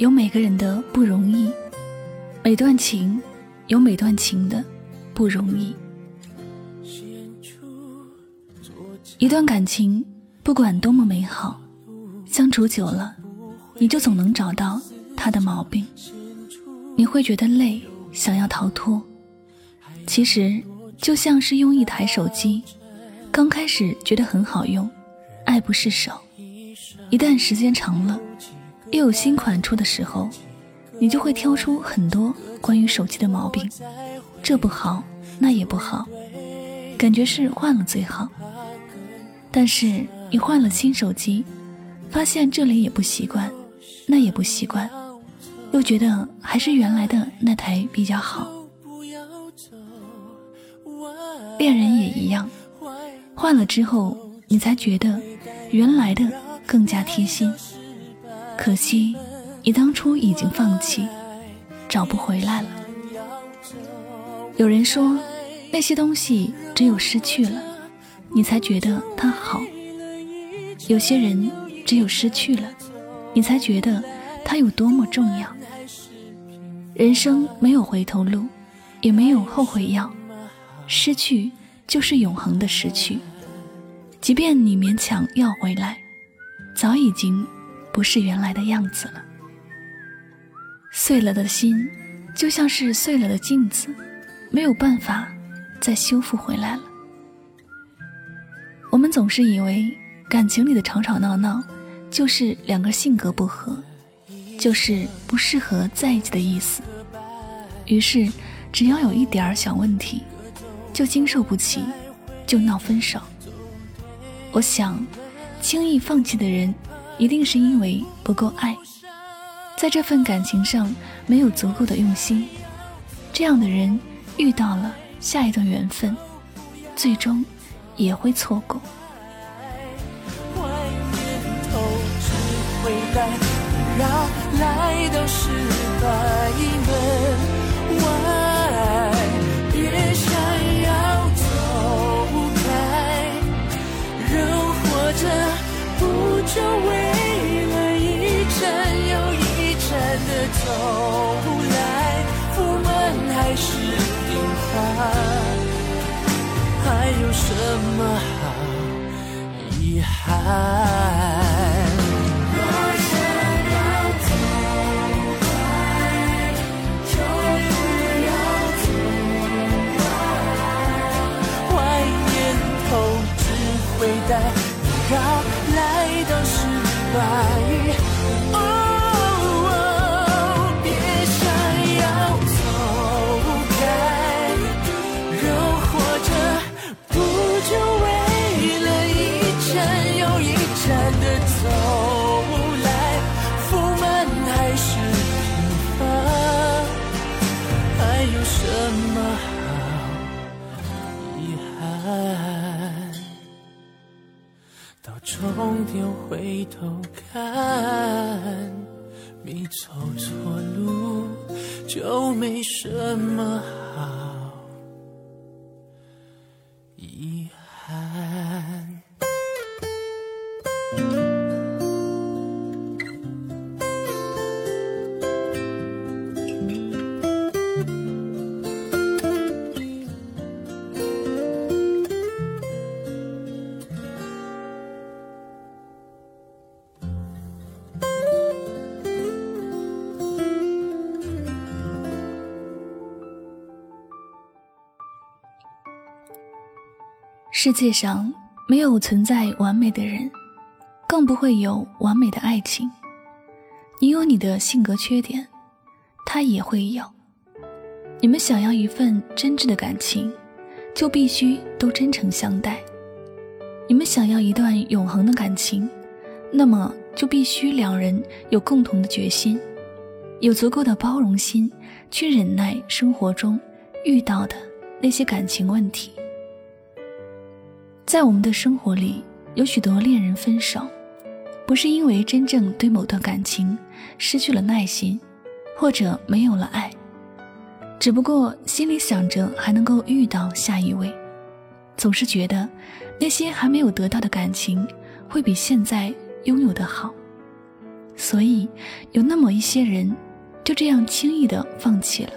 有每个人的不容易，每段情有每段情的不容易。一段感情不管多么美好，相处久了，你就总能找到他的毛病。你会觉得累，想要逃脱。其实就像是用一台手机，刚开始觉得很好用，爱不释手，一旦时间长了。又有新款出的时候，你就会挑出很多关于手机的毛病，这不好，那也不好，感觉是换了最好。但是你换了新手机，发现这里也不习惯，那也不习惯，又觉得还是原来的那台比较好。恋人也一样，换了之后，你才觉得原来的更加贴心。可惜，你当初已经放弃，找不回来了。有人说，那些东西只有失去了，你才觉得它好；有些人只有失去了，你才觉得它有多么重要。人生没有回头路，也没有后悔药，失去就是永恒的失去。即便你勉强要回来，早已经。不是原来的样子了。碎了的心，就像是碎了的镜子，没有办法再修复回来了。我们总是以为感情里的吵吵闹闹，就是两个性格不合，就是不适合在一起的意思。于是，只要有一点小问题，就经受不起，就闹分手。我想，轻易放弃的人。一定是因为不够爱，在这份感情上没有足够的用心，这样的人遇到了下一段缘分，最终也会错过。有什么好遗憾？我想要痛快，就不要走开。坏念头只会带你绕来到失败。终点回头看，你走错路就没什么好世界上没有存在完美的人，更不会有完美的爱情。你有你的性格缺点，他也会有。你们想要一份真挚的感情，就必须都真诚相待。你们想要一段永恒的感情，那么就必须两人有共同的决心，有足够的包容心，去忍耐生活中遇到的那些感情问题。在我们的生活里，有许多恋人分手，不是因为真正对某段感情失去了耐心，或者没有了爱，只不过心里想着还能够遇到下一位，总是觉得那些还没有得到的感情会比现在拥有的好，所以有那么一些人就这样轻易的放弃了，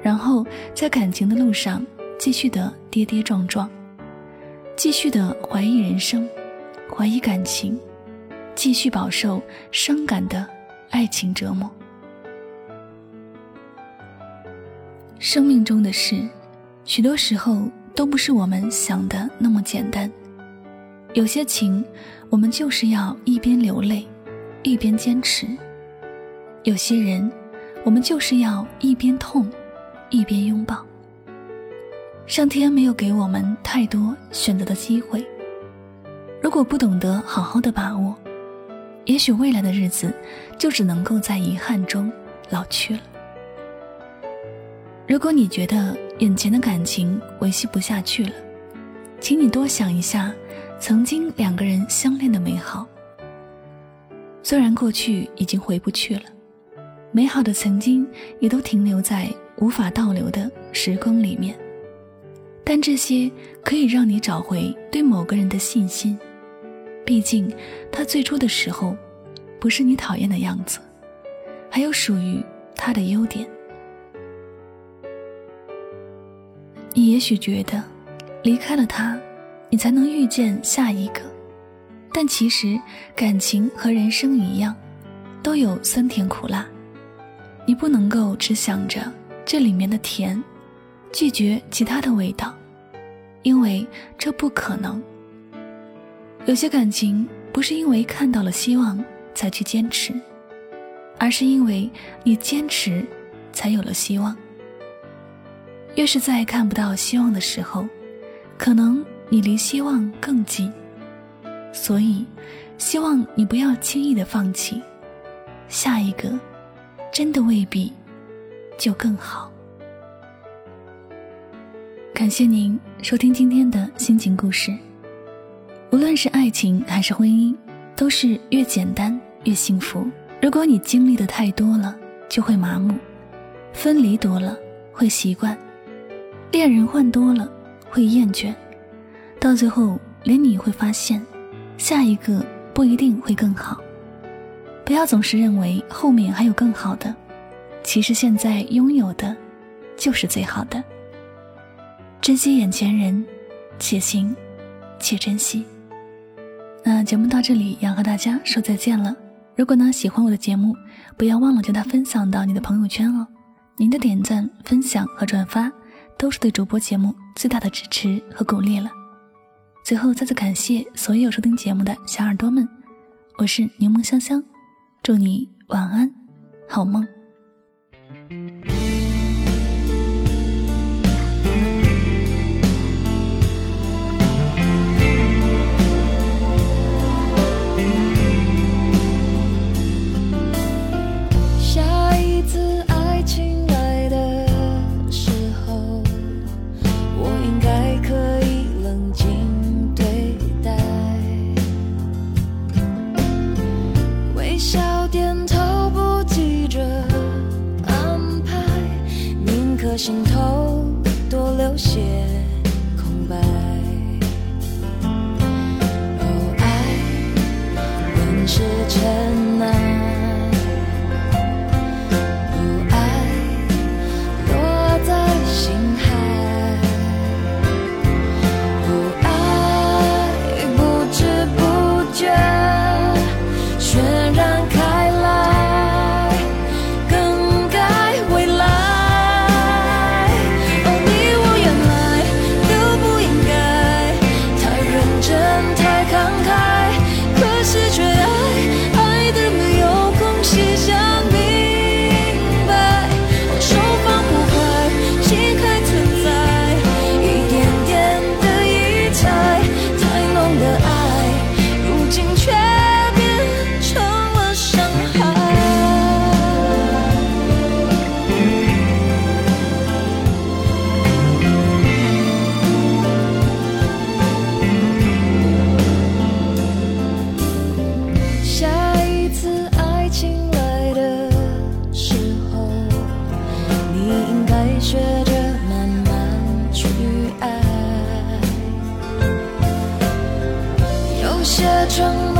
然后在感情的路上继续的跌跌撞撞。继续的怀疑人生，怀疑感情，继续饱受伤感的爱情折磨。生命中的事，许多时候都不是我们想的那么简单。有些情，我们就是要一边流泪，一边坚持；有些人，我们就是要一边痛，一边拥抱。上天没有给我们太多选择的机会，如果不懂得好好的把握，也许未来的日子就只能够在遗憾中老去了。如果你觉得眼前的感情维系不下去了，请你多想一下曾经两个人相恋的美好。虽然过去已经回不去了，美好的曾经也都停留在无法倒流的时光里面。但这些可以让你找回对某个人的信心，毕竟他最初的时候不是你讨厌的样子，还有属于他的优点。你也许觉得离开了他，你才能遇见下一个，但其实感情和人生一样，都有酸甜苦辣，你不能够只想着这里面的甜。拒绝其他的味道，因为这不可能。有些感情不是因为看到了希望才去坚持，而是因为你坚持，才有了希望。越是在看不到希望的时候，可能你离希望更近。所以，希望你不要轻易的放弃，下一个，真的未必就更好。感谢您收听今天的心情故事。无论是爱情还是婚姻，都是越简单越幸福。如果你经历的太多了，就会麻木；分离多了会习惯；恋人换多了会厌倦。到最后，连你会发现，下一个不一定会更好。不要总是认为后面还有更好的，其实现在拥有的，就是最好的。珍惜眼前人，且行且珍惜。那节目到这里要和大家说再见了。如果呢喜欢我的节目，不要忘了将它分享到你的朋友圈哦。您的点赞、分享和转发，都是对主播节目最大的支持和鼓励了。最后再次感谢所有收听节目的小耳朵们，我是柠檬香香，祝你晚安，好梦。春。